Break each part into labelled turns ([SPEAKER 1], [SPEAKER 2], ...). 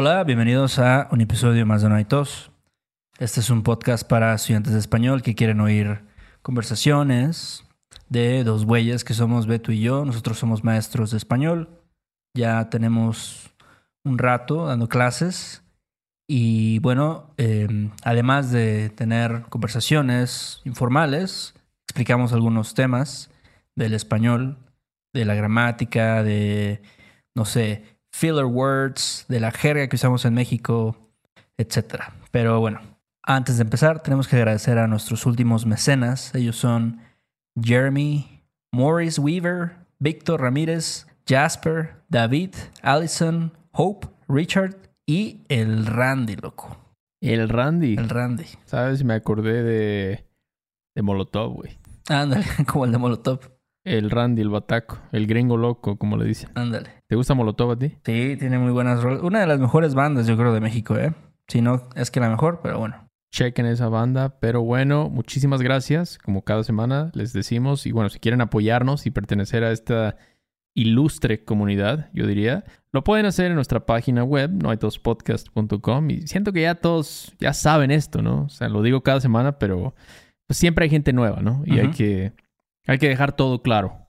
[SPEAKER 1] Hola, bienvenidos a un episodio más de No hay tos. Este es un podcast para estudiantes de español que quieren oír conversaciones de dos güeyes que somos Beto y yo. Nosotros somos maestros de español. Ya tenemos un rato dando clases. Y bueno, eh, además de tener conversaciones informales, explicamos algunos temas del español, de la gramática, de, no sé, filler words, de la jerga que usamos en México, etc. Pero bueno, antes de empezar, tenemos que agradecer a nuestros últimos mecenas. Ellos son Jeremy, Morris Weaver, Víctor Ramírez, Jasper, David, Allison, Hope, Richard y el Randy, loco.
[SPEAKER 2] El Randy.
[SPEAKER 1] El Randy.
[SPEAKER 2] ¿Sabes? Me acordé de, de Molotov, güey.
[SPEAKER 1] Ándale, como el de Molotov.
[SPEAKER 2] El Randy, el bataco. El gringo loco, como le dicen.
[SPEAKER 1] Ándale.
[SPEAKER 2] ¿Te gusta Molotov a ti?
[SPEAKER 1] Sí, tiene muy buenas rolas. Una de las mejores bandas, yo creo, de México, ¿eh? Si no, es que la mejor, pero bueno.
[SPEAKER 2] Chequen esa banda. Pero bueno, muchísimas gracias. Como cada semana les decimos. Y bueno, si quieren apoyarnos y pertenecer a esta ilustre comunidad, yo diría, lo pueden hacer en nuestra página web, noaitospodcast.com. Y siento que ya todos ya saben esto, ¿no? O sea, lo digo cada semana, pero pues siempre hay gente nueva, ¿no? Y hay que hay que dejar todo claro.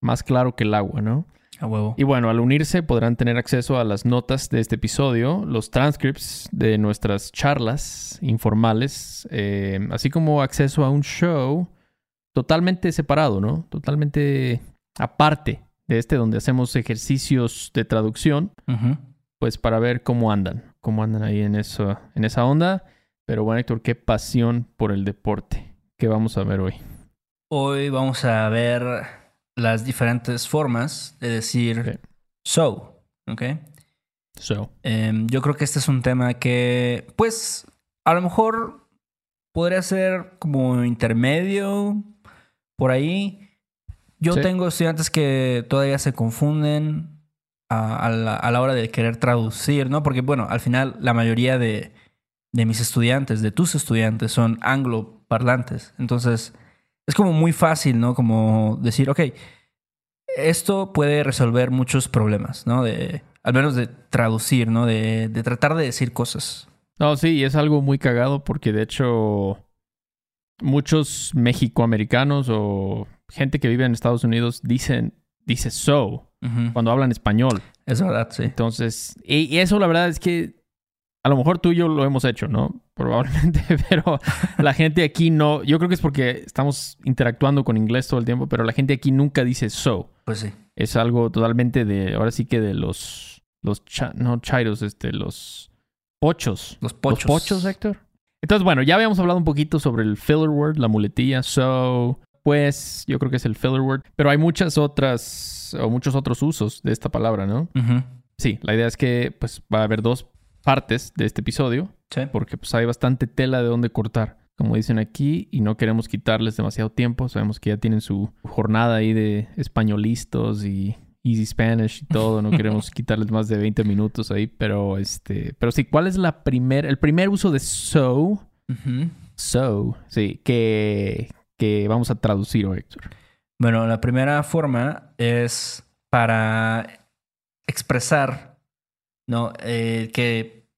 [SPEAKER 2] Más claro que el agua, ¿no?
[SPEAKER 1] A huevo.
[SPEAKER 2] Y bueno, al unirse podrán tener acceso a las notas de este episodio, los transcripts de nuestras charlas informales, eh, así como acceso a un show totalmente separado, ¿no? Totalmente aparte de este donde hacemos ejercicios de traducción, pues para ver cómo andan, cómo andan ahí en, eso, en esa onda. Pero bueno, Héctor, qué pasión por el deporte. ¿Qué vamos a ver hoy?
[SPEAKER 1] Hoy vamos a ver las diferentes formas de decir so, ¿ok?
[SPEAKER 2] So,
[SPEAKER 1] Em, yo creo que este es un tema que, pues, a lo mejor podría ser como intermedio por ahí. Yo
[SPEAKER 2] Sí.
[SPEAKER 1] tengo estudiantes que todavía se confunden a, a la, a la hora de querer traducir, ¿no? Porque, bueno, al final la mayoría de, de mis estudiantes, de tus estudiantes, son angloparlantes. Entonces, es como muy fácil, ¿no? Como decir, ok, esto puede resolver muchos problemas, ¿no? De, al menos de traducir, ¿no? De, de tratar de decir cosas.
[SPEAKER 2] No, sí, y es algo muy cagado porque de hecho muchos mexicoamericanos o gente que vive en Estados Unidos dicen, dice so cuando hablan español.
[SPEAKER 1] Es verdad, sí.
[SPEAKER 2] Entonces, y, y eso la verdad es que a lo mejor tú y yo lo hemos hecho, ¿no? Probablemente, pero la gente aquí no, yo creo que es porque estamos interactuando con inglés todo el tiempo, pero la gente aquí nunca dice so.
[SPEAKER 1] Pues sí.
[SPEAKER 2] Es algo totalmente de, ahora sí que de los, los, cha- no, chairos, este, los pochos.
[SPEAKER 1] Los pochos.
[SPEAKER 2] Los pochos, Héctor. Entonces, bueno, ya habíamos hablado un poquito sobre el filler word, la muletilla, so, pues, yo creo que es el filler word. Pero hay muchas otras, o muchos otros usos de esta palabra, ¿no? Sí, la idea es que, pues, va a haber dos partes de este episodio,
[SPEAKER 1] Sí.
[SPEAKER 2] porque, pues, hay bastante tela de dónde cortar, como dicen aquí, y no queremos quitarles demasiado tiempo. Sabemos que ya tienen su jornada ahí de españolistas y Easy Spanish y todo. No queremos quitarles más de 20 minutos ahí, pero este, pero sí, ¿cuál es la primer, el primer uso de so? So, sí, que, que vamos a traducir hoy, Héctor.
[SPEAKER 1] Bueno, la primera forma es para expresar, ¿no? Eh, que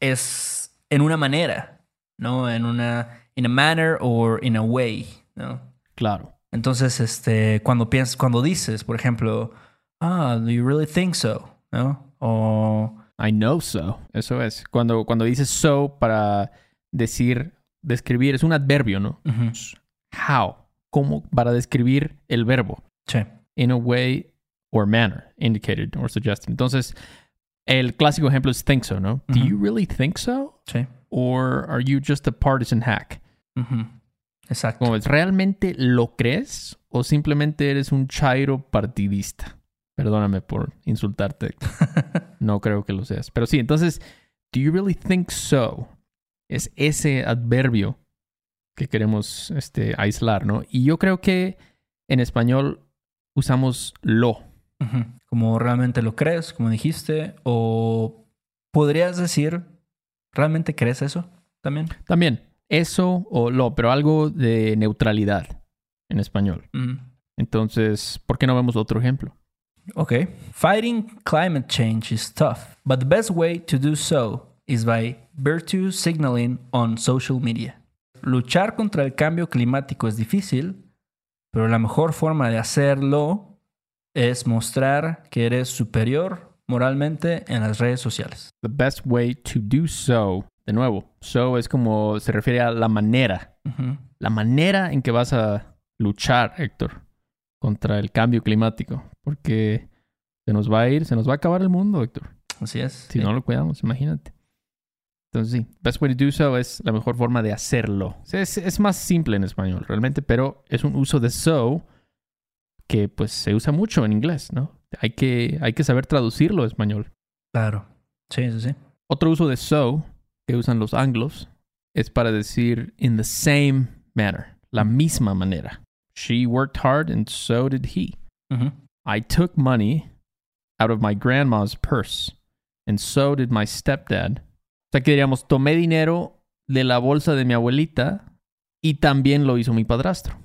[SPEAKER 1] es en una manera, ¿no? En una, in a manner or in a way, ¿no?
[SPEAKER 2] Claro.
[SPEAKER 1] Entonces, este, cuando piensas, cuando dices, por ejemplo, ah, do you really think so? ¿No? O,
[SPEAKER 2] I know so. Eso es. Cuando, cuando dices so para decir, describir, es un adverbio, ¿no? How. ¿Cómo? Para describir el verbo.
[SPEAKER 1] sí,
[SPEAKER 2] In a way or manner indicated or suggested. Entonces, el clásico ejemplo es think so, ¿no? Do you really think so?
[SPEAKER 1] sí.
[SPEAKER 2] Or are you just a partisan hack?
[SPEAKER 1] Ujú. Exacto.
[SPEAKER 2] Como ¿realmente lo crees o simplemente eres un chairo partidista? Perdóname por insultarte. No creo que lo seas. Pero sí, entonces, do you really think so? Es ese adverbio que queremos este, aislar, ¿no? Y yo creo que en español usamos lo.
[SPEAKER 1] Como realmente lo crees, como dijiste, o podrías decir, ¿realmente crees eso también?
[SPEAKER 2] También, eso o lo, pero algo de neutralidad en español. Entonces, ¿por qué no vemos otro ejemplo?
[SPEAKER 1] Okay. Fighting climate change is tough, but the best way to do so is by virtue signaling on social media. Luchar contra el cambio climático es difícil, pero la mejor forma de hacerlo es mostrar que eres superior moralmente en las redes sociales.
[SPEAKER 2] The best way to do so. De nuevo, so es como se refiere a la manera.
[SPEAKER 1] Ujú.
[SPEAKER 2] La manera en que vas a luchar, Héctor, contra el cambio climático. Porque se nos va a ir, se nos va a acabar el mundo, Héctor.
[SPEAKER 1] Así es.
[SPEAKER 2] Si no lo cuidamos, imagínate. Entonces sí, best way to do so es la mejor forma de hacerlo. Es, es más simple en español, realmente, pero es un uso de so que pues se usa mucho en inglés, ¿no? Hay que, hay que saber traducirlo a español.
[SPEAKER 1] Claro. Sí, sí, sí.
[SPEAKER 2] Otro uso de so que usan los anglos es para decir in the same manner, la misma manera. She worked hard and so did he. I took money out of my grandma's purse, and so did my stepdad. O sea que diríamos, tomé dinero de la bolsa de mi abuelita y también lo hizo mi padrastro.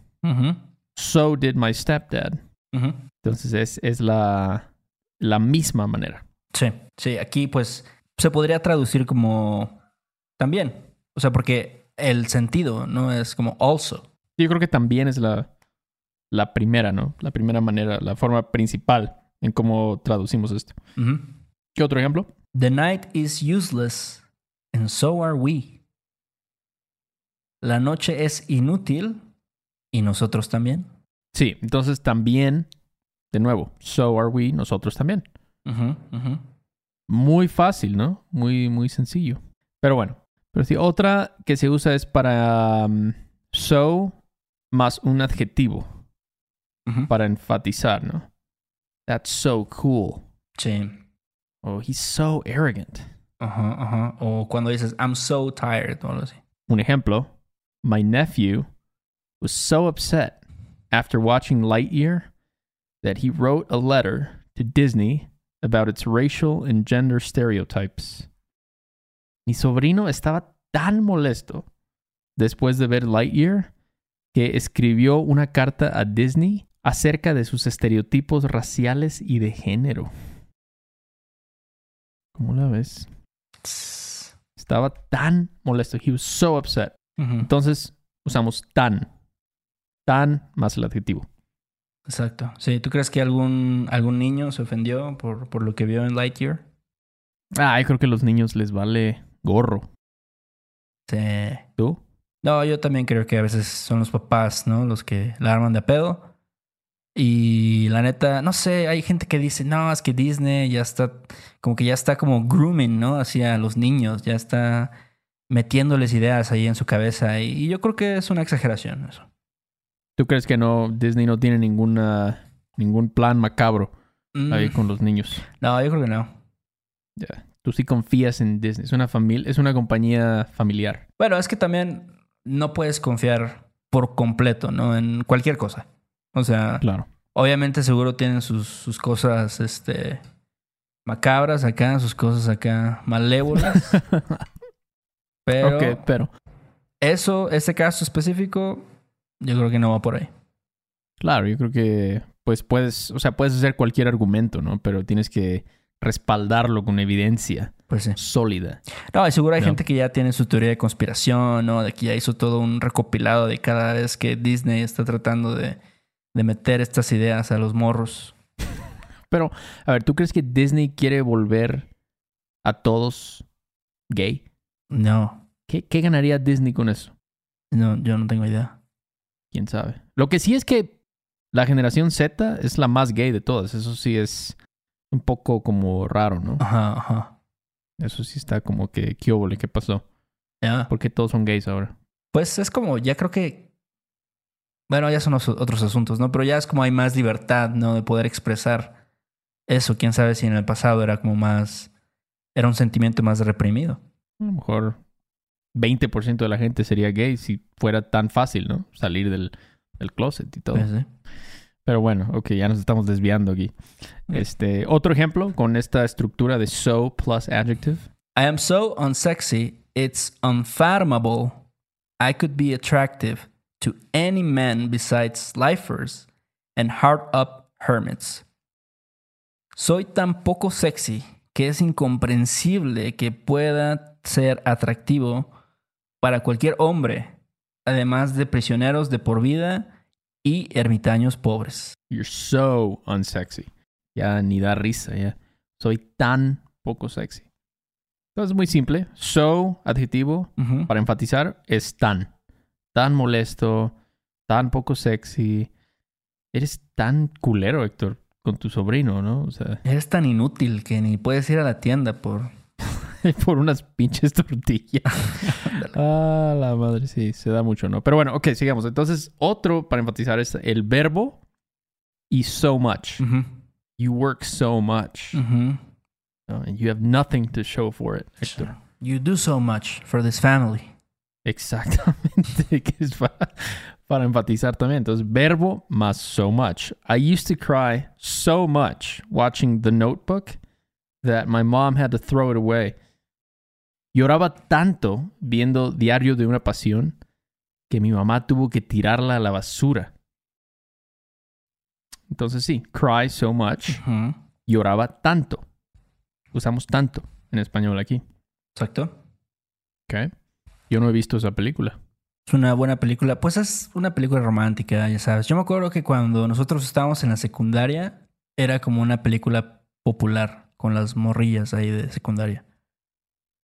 [SPEAKER 2] So did my stepdad. Entonces es, es la, la misma manera.
[SPEAKER 1] Sí, sí, aquí pues se podría traducir como también. O sea, porque el sentido no es como also.
[SPEAKER 2] Yo creo que también es la, la primera, ¿no? La primera manera, la forma principal en cómo traducimos esto. ¿Qué otro ejemplo?
[SPEAKER 1] The night is useless and so are we. La noche es inútil y nosotros también.
[SPEAKER 2] Sí, entonces también, de nuevo, so are we, nosotros también. Muy fácil, ¿no? Muy, muy sencillo. Pero bueno, pero sí, otra que se usa es para um, so más un adjetivo, para enfatizar, ¿no? That's so cool.
[SPEAKER 1] Sí.
[SPEAKER 2] Oh, he's so arrogant.
[SPEAKER 1] Ajá, ajá. O cuando dices I'm so tired o algo así.
[SPEAKER 2] Un ejemplo, my nephew was so upset after watching Lightyear that he wrote a letter to Disney about its racial and gender stereotypes. Mi sobrino estaba tan molesto después de ver Lightyear que escribió una carta a Disney acerca de sus estereotipos raciales y de género. ¿Cómo la ves? Estaba tan molesto. He was so upset.
[SPEAKER 1] Ujú.
[SPEAKER 2] Entonces usamos tan. Tan más el adjetivo.
[SPEAKER 1] Exacto. Sí, ¿tú crees que algún, algún niño se ofendió por, por lo que vio en Lightyear?
[SPEAKER 2] Ah, yo creo que a los niños les vale gorro.
[SPEAKER 1] Sí.
[SPEAKER 2] ¿Tú?
[SPEAKER 1] No, yo también creo que a veces son los papás, ¿no? Los que la arman de pedo. Y la neta, no sé, hay gente que dice, no, es que Disney ya está, como que ya está como grooming, ¿no? Hacia los niños, ya está metiéndoles ideas ahí en su cabeza. Y, y yo creo que es una exageración eso.
[SPEAKER 2] ¿Tú crees que no Disney no tiene ninguna ningún plan macabro
[SPEAKER 1] Mm,
[SPEAKER 2] ahí con los niños?
[SPEAKER 1] No, yo creo que no.
[SPEAKER 2] Ya. Tú sí confías en Disney. Es una familia, es una compañía familiar.
[SPEAKER 1] Bueno, es que también no puedes confiar por completo, ¿no? En cualquier cosa. O sea,
[SPEAKER 2] Claro.
[SPEAKER 1] Obviamente seguro tienen sus, sus cosas este macabras acá, sus cosas acá malévolas. Pero
[SPEAKER 2] ok, pero
[SPEAKER 1] eso, ese caso específico, yo creo que no va por ahí.
[SPEAKER 2] claro, yo creo que pues puedes, o sea, puedes hacer cualquier argumento, ¿no? Pero tienes que respaldarlo con evidencia
[SPEAKER 1] Pues sí.
[SPEAKER 2] sólida.
[SPEAKER 1] No, y seguro hay
[SPEAKER 2] No.
[SPEAKER 1] gente que ya tiene su teoría de conspiración, ¿no? De que ya hizo todo un recopilado de cada vez que Disney está tratando de, de meter estas ideas a los morros.
[SPEAKER 2] Pero, a ver, ¿tú crees que Disney quiere volver a todos gay?
[SPEAKER 1] No,
[SPEAKER 2] ¿Qué, qué ganaría Disney con eso?
[SPEAKER 1] no, yo no tengo idea.
[SPEAKER 2] ¿Quién sabe? Lo que sí es que la generación Z es la más gay de todas. Eso sí es un poco como raro, ¿no?
[SPEAKER 1] Ajá, ajá.
[SPEAKER 2] Eso sí está como que, ¿qué óvole? ¿Qué pasó?
[SPEAKER 1] Ya.
[SPEAKER 2] ¿Por qué todos son gays ahora?
[SPEAKER 1] Pues es como, ya creo que. Bueno, ya son os- otros asuntos, ¿no? Pero ya es como hay más libertad, ¿no? De poder expresar eso. Quién sabe si en el pasado era como más. Era un sentimiento más reprimido.
[SPEAKER 2] A lo mejor 20% de la gente sería gay si fuera tan fácil, ¿no? Salir del, del closet y todo.
[SPEAKER 1] Pues.
[SPEAKER 2] Pero bueno, ok, ya nos estamos desviando aquí. Este, otro ejemplo con esta estructura de so plus adjective.
[SPEAKER 1] I am so unsexy, it's unfathomable. I could be attractive to any man besides lifers and hard up hermits. Soy tan poco sexy que es incomprensible que pueda ser atractivo para cualquier hombre, además de prisioneros de por vida y ermitaños pobres.
[SPEAKER 2] You're so unsexy. Ya ni da risa, ya. Soy tan poco sexy. Entonces, muy simple. So, adjetivo,
[SPEAKER 1] Ujú.
[SPEAKER 2] para enfatizar, es tan. Tan molesto, tan poco sexy. Eres tan culero, Héctor, con tu sobrino, ¿no? O sea,
[SPEAKER 1] Eres tan inútil que ni puedes ir a la tienda por...
[SPEAKER 2] por unas pinches tortillas. ah, la madre, sí, se da mucho, ¿no? Pero bueno, ok, sigamos. Entonces, otro para enfatizar es el verbo y so much. You work so much.
[SPEAKER 1] ujú.
[SPEAKER 2] ¿no? And you have nothing to show for it, Héctor.
[SPEAKER 1] You do so much for this family.
[SPEAKER 2] Exactamente, que es para, para enfatizar también. Entonces, verbo más so much. I used to cry so much watching The Notebook that my mom had to throw it away. Lloraba tanto viendo Diario de una Pasión que mi mamá tuvo que tirarla a la basura. Entonces sí, cry so much, lloraba tanto. Usamos tanto en español aquí.
[SPEAKER 1] Exacto.
[SPEAKER 2] ¿ok? Yo no he visto esa película.
[SPEAKER 1] Es una buena película. Pues es una película romántica, ya sabes. Yo me acuerdo que cuando nosotros estábamos en la secundaria, era como una película popular con las morrillas ahí de secundaria.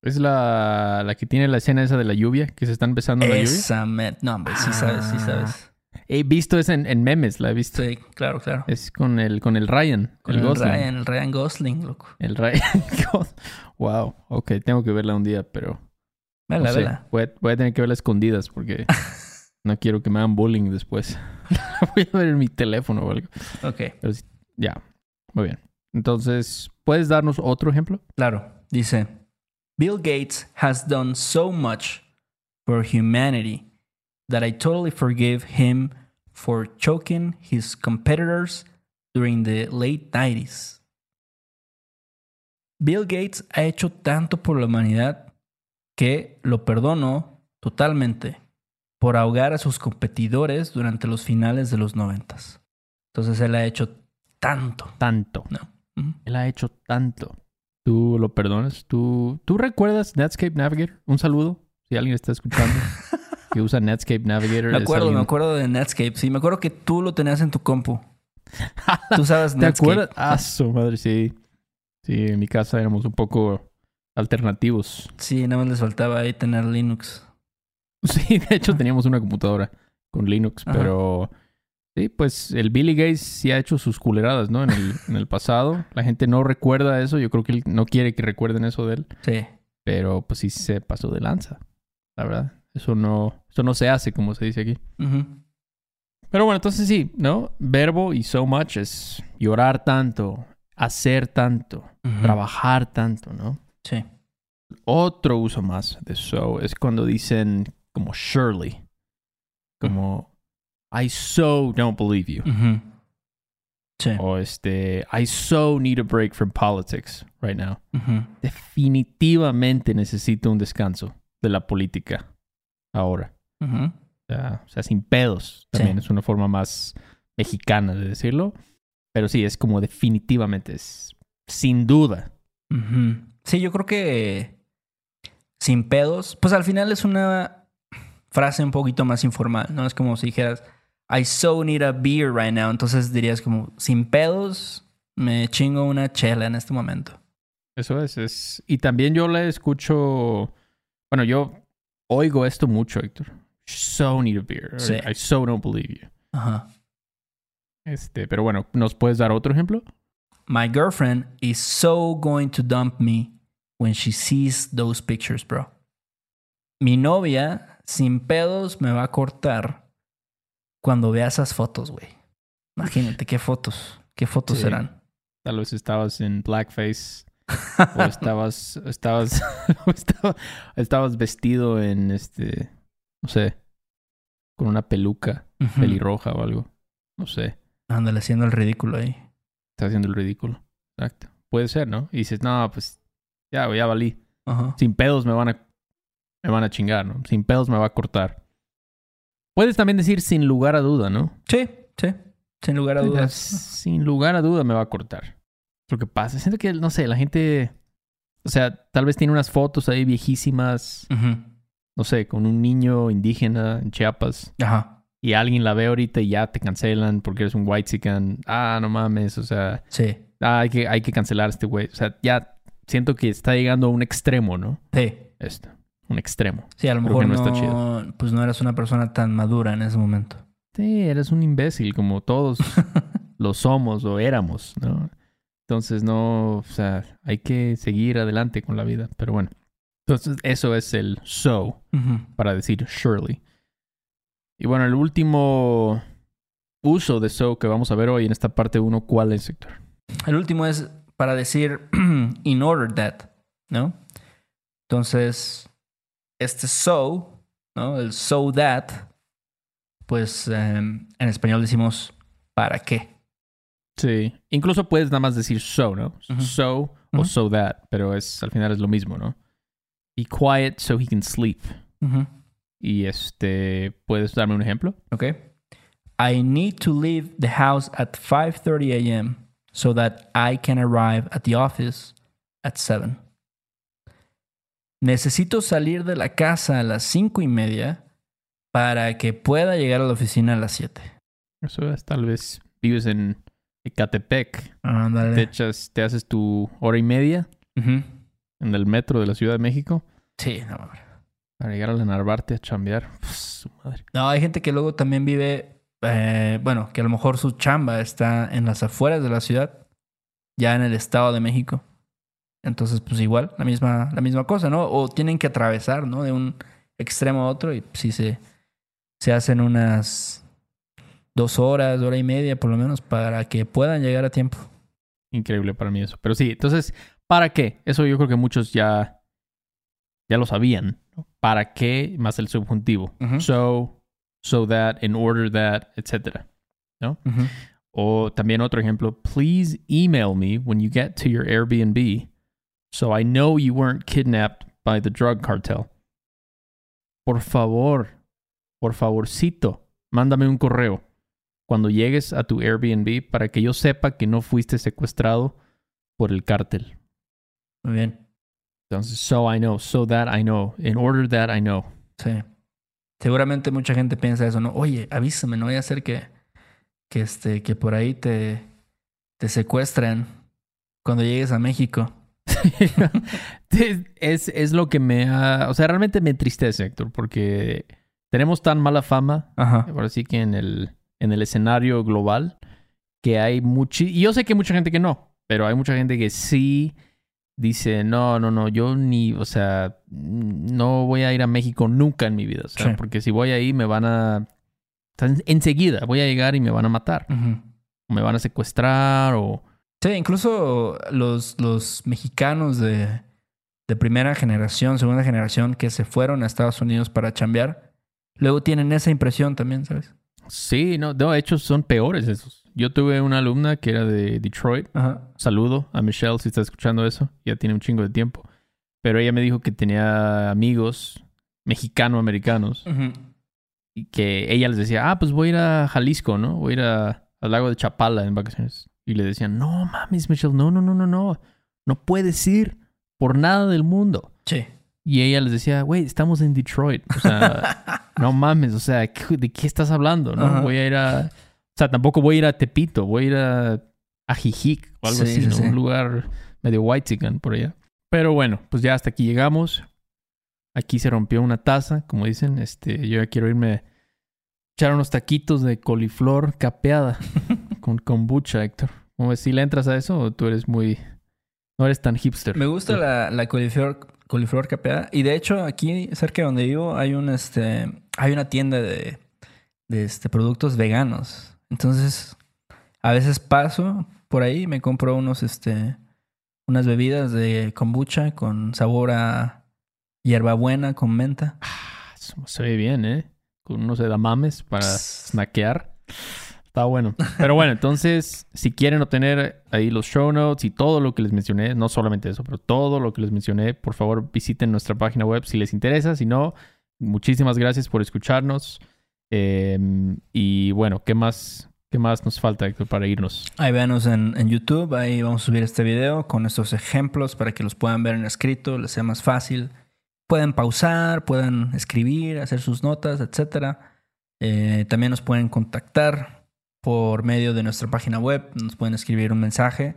[SPEAKER 2] Es la, la que tiene la escena esa de la lluvia, que se están besando la lluvia.
[SPEAKER 1] Esa, no, hombre, sí sabes, sí
[SPEAKER 2] Ah.
[SPEAKER 1] sabes.
[SPEAKER 2] He visto esa en, en memes, la he visto.
[SPEAKER 1] Sí, claro, claro.
[SPEAKER 2] Es con el, con el Ryan,
[SPEAKER 1] Con
[SPEAKER 2] el
[SPEAKER 1] el,
[SPEAKER 2] Gosling.
[SPEAKER 1] Ryan, el Ryan Gosling, loco.
[SPEAKER 2] El Ryan. Gos- wow, ok, tengo que verla un día, pero no
[SPEAKER 1] Vela,
[SPEAKER 2] sé.
[SPEAKER 1] vela.
[SPEAKER 2] Voy, a, voy a tener que verla escondidas porque no quiero que me hagan bullying después. voy a ver en mi teléfono o algo.
[SPEAKER 1] Ok,
[SPEAKER 2] Ya, muy bien. Entonces, ¿puedes darnos otro ejemplo?
[SPEAKER 1] claro. Dice, Bill Gates has done so much for humanity that I totally forgive him for choking his competitors during the late 90s. Bill Gates ha hecho tanto por la humanidad que lo perdono totalmente por ahogar a sus competidores durante los finales de los noventas. Entonces él ha hecho tanto.
[SPEAKER 2] Tanto.
[SPEAKER 1] No.
[SPEAKER 2] Él ha hecho tanto. ¿Tú lo perdonas? ¿Tú, ¿Tú recuerdas Netscape Navigator? Un saludo, si alguien está escuchando, que usa Netscape Navigator.
[SPEAKER 1] Me acuerdo, me acuerdo de Netscape. Sí, me acuerdo que tú lo tenías en tu compu. Tú sabes
[SPEAKER 2] ¿Te
[SPEAKER 1] Netscape.
[SPEAKER 2] acuerdas? Ah, su madre, sí. Sí, en mi casa éramos un poco alternativos.
[SPEAKER 1] Sí, nada más les faltaba ahí tener Linux.
[SPEAKER 2] Sí, de hecho teníamos una computadora con Linux,
[SPEAKER 1] Ajá.
[SPEAKER 2] pero sí, pues el Billy Gates sí ha hecho sus culeradas, ¿no? En el, en el pasado. La gente no recuerda eso, yo creo que él no quiere que recuerden eso de él,
[SPEAKER 1] Sí.
[SPEAKER 2] pero pues sí se pasó de lanza, la verdad. Eso no, eso no se hace, como se dice aquí.
[SPEAKER 1] Ujú.
[SPEAKER 2] Pero bueno, entonces sí, ¿no? Verbo y so much es llorar tanto, hacer tanto, trabajar tanto, ¿no?
[SPEAKER 1] Sí.
[SPEAKER 2] Otro uso más de so es cuando dicen como surely, como I so don't believe you.
[SPEAKER 1] Sí.
[SPEAKER 2] o este I so need a break from politics right now. Definitivamente necesito un descanso de la política ahora. O sea, o sea, sin pedos. También es una forma más mexicana de decirlo. Pero sí, es como definitivamente, es sin duda.
[SPEAKER 1] Sí, yo creo que sin pedos, pues al final es una frase un poquito más informal, ¿no? Es como si dijeras, I so need a beer right now. Entonces dirías como, sin pedos, me chingo una chela en este momento.
[SPEAKER 2] Eso es, es. Y también yo le escucho. Bueno, yo oigo esto mucho, Héctor. So need a beer.
[SPEAKER 1] Sí.
[SPEAKER 2] I so don't believe you.
[SPEAKER 1] Ajá.
[SPEAKER 2] Este, pero bueno, ¿nos puedes dar otro ejemplo?
[SPEAKER 1] My girlfriend is so going to dump me when she sees those pictures, bro. Mi novia, sin pedos, me va a cortar cuando vea esas fotos, güey. Imagínate qué fotos, qué fotos
[SPEAKER 2] Sí.
[SPEAKER 1] serán.
[SPEAKER 2] Tal vez estabas en blackface o estabas, estabas, o estaba- estabas vestido en este, no sé, con una peluca pelirroja o algo. No sé.
[SPEAKER 1] Ándale, haciendo el ridículo ahí.
[SPEAKER 2] Está haciendo el ridículo. Exacto. Puede ser, ¿no? Y dices, no, pues ya, ya valí. Sin pedos me van a me van a chingar, ¿no? Sin pedos me va a cortar. Puedes también decir sin lugar a duda, ¿no?
[SPEAKER 1] Sí, sí. Sin lugar a dudas.
[SPEAKER 2] Sin lugar a duda me va a cortar. lo que pasa. Siento que, no sé, la gente. O sea, tal vez tiene unas fotos ahí viejísimas,
[SPEAKER 1] Ujú.
[SPEAKER 2] no sé, con un niño indígena en Chiapas.
[SPEAKER 1] Ajá.
[SPEAKER 2] Y alguien la ve ahorita y ya te cancelan porque eres un white Ah, no mames. O sea,
[SPEAKER 1] Sí.
[SPEAKER 2] ah, hay, que, hay que cancelar a este güey. O sea, ya siento que está llegando a un extremo, ¿no?
[SPEAKER 1] Sí.
[SPEAKER 2] Esto. Un extremo.
[SPEAKER 1] Sí, a lo mejor
[SPEAKER 2] no
[SPEAKER 1] no,
[SPEAKER 2] está chido.
[SPEAKER 1] pues no eras una persona tan madura en ese momento.
[SPEAKER 2] Sí, eres un imbécil, como todos lo somos o éramos, ¿no? Entonces, no, o sea, hay que seguir adelante con la vida. Pero bueno. Entonces, eso es el so, para decir surely. Y bueno, el último uso de so que vamos a ver hoy en esta parte 1, ¿cuál es, Héctor?
[SPEAKER 1] El último es para decir in order that, ¿no? Entonces, este so, ¿no? El so that, pues em, en español decimos ¿para qué?
[SPEAKER 2] Sí. Incluso puedes nada más decir so, ¿no? So o so that, pero es al final es lo mismo, ¿no? Be quiet so he can sleep. Y este, ¿puedes darme un ejemplo?
[SPEAKER 1] ¿Ok? I need to leave the house at 5.30 a.m. so that I can arrive at the office at 7. Necesito salir de la casa a las cinco y media para que pueda llegar a la oficina a las 7.
[SPEAKER 2] Eso es, tal vez vives en Ecatepec, te echas, te haces tu hora y media en el metro de la Ciudad de México
[SPEAKER 1] Sí, no, hombre.
[SPEAKER 2] para llegar a la Narvarte a chambear. Su madre.
[SPEAKER 1] No, hay gente que luego también vive, eh, bueno, que a lo mejor su chamba está en las afueras de la ciudad, ya en el Estado de México. Entonces, pues igual, la misma, la misma cosa, ¿no? O tienen que atravesar, ¿no? De un extremo a otro y sí se, se hacen unas dos horas, hora y media por lo menos para que puedan llegar a tiempo.
[SPEAKER 2] Increíble para mí eso. Pero sí, entonces, ¿para qué? Eso yo creo que muchos ya, ya lo sabían. ¿no? ¿Para qué? Más el subjuntivo. So, so that, in order that, etc.
[SPEAKER 1] Ujú.
[SPEAKER 2] O también otro ejemplo, please email me when you get to your Airbnb so I know you weren't kidnapped by the drug cartel. Por favor, por favorcito, mándame un correo cuando llegues a tu Airbnb para que yo sepa que no fuiste secuestrado por el cártel.
[SPEAKER 1] Muy bien.
[SPEAKER 2] Entonces, so I know, so that I know, in order that I know.
[SPEAKER 1] Sí. Seguramente mucha gente piensa eso, ¿no? Oye, avísame, no vaya a ser que, que, este, que por ahí te, te secuestren cuando llegues a México.
[SPEAKER 2] es, es lo que me ha... O sea, realmente me entristece, Héctor, porque tenemos tan mala fama
[SPEAKER 1] Ajá.
[SPEAKER 2] ahora sí que en el, en el escenario global, que hay mucho... Y yo sé que hay mucha gente que no, pero hay mucha gente que sí dice, no, no, no, yo ni, o sea, no voy a ir a México nunca en mi vida, o sea,
[SPEAKER 1] Sí.
[SPEAKER 2] porque si voy ahí me van a... enseguida voy a llegar y me van a matar, o me van a secuestrar, o...
[SPEAKER 1] Sí, incluso los, los mexicanos de, de primera generación, segunda generación, que se fueron a Estados Unidos para chambear, luego tienen esa impresión también, ¿sabes?
[SPEAKER 2] Sí, no, de hecho son peores esos. Yo tuve una alumna que era de Detroit,
[SPEAKER 1] Ajá.
[SPEAKER 2] Saludo a Michelle si está escuchando eso. Ya tiene un chingo de tiempo. Pero ella me dijo que tenía amigos mexicano-americanos y que ella les decía, ah, pues voy a ir a Jalisco, ¿no? Voy a ir a- al lago de Chapala en vacaciones. Y le decían, no mames, Michelle, no, no, no, no, no. No puedes ir por nada del mundo.
[SPEAKER 1] Sí.
[SPEAKER 2] Y ella les decía, güey, estamos en Detroit. O sea, no mames, o sea, ¿qué- ¿de qué estás hablando? No voy a ir a. O sea, tampoco voy a ir a Tepito, voy a ir a, a Jijic o algo
[SPEAKER 1] Sí,
[SPEAKER 2] así,
[SPEAKER 1] sí,
[SPEAKER 2] ¿no?
[SPEAKER 1] sí.
[SPEAKER 2] Un lugar medio white por allá. Pero bueno, pues ya hasta aquí llegamos. Aquí se rompió una taza, como dicen. Este, yo ya quiero irme a echar unos taquitos de coliflor capeada con kombucha, Héctor. ¿Cómo ves? ¿Si le entras a eso o tú eres muy. No eres tan hipster?
[SPEAKER 1] Me gusta la, la coliflor, coliflor capeada. Y de hecho, aquí cerca de donde vivo hay un este. Hay una tienda de, de este, productos veganos. Entonces, a veces paso por ahí y me compro unos este. unas bebidas de kombucha con sabor a hierbabuena con menta.
[SPEAKER 2] Eso Se ve bien, ¿eh? Con unos edamames para snackear. Está bueno. Pero bueno, entonces, si quieren obtener ahí los show notes y todo lo que les mencioné, no solamente eso, pero todo lo que les mencioné, por favor visiten nuestra página web si les interesa. Si no, muchísimas gracias por escucharnos. Eh, y bueno, ¿qué más, ¿Qué más nos falta, para irnos?
[SPEAKER 1] Ahí véanos en, en YouTube, ahí vamos a subir este video con estos ejemplos para que los puedan ver en escrito, les sea más fácil. Pueden pausar, pueden escribir, hacer sus notas, etc. también nos pueden contactar por medio de nuestra página web, nos pueden escribir un mensaje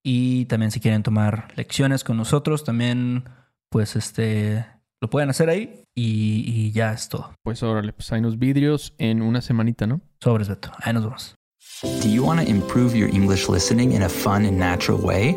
[SPEAKER 1] y también si quieren tomar lecciones con nosotros, también pues este lo pueden hacer ahí y, y ya es todo.
[SPEAKER 2] Pues órale, pues hay unos vidrios en una semanita, ¿no?
[SPEAKER 1] Sobres, Beto. Ahí nos vemos.
[SPEAKER 3] Do you want to improve your English listening in a fun and natural way?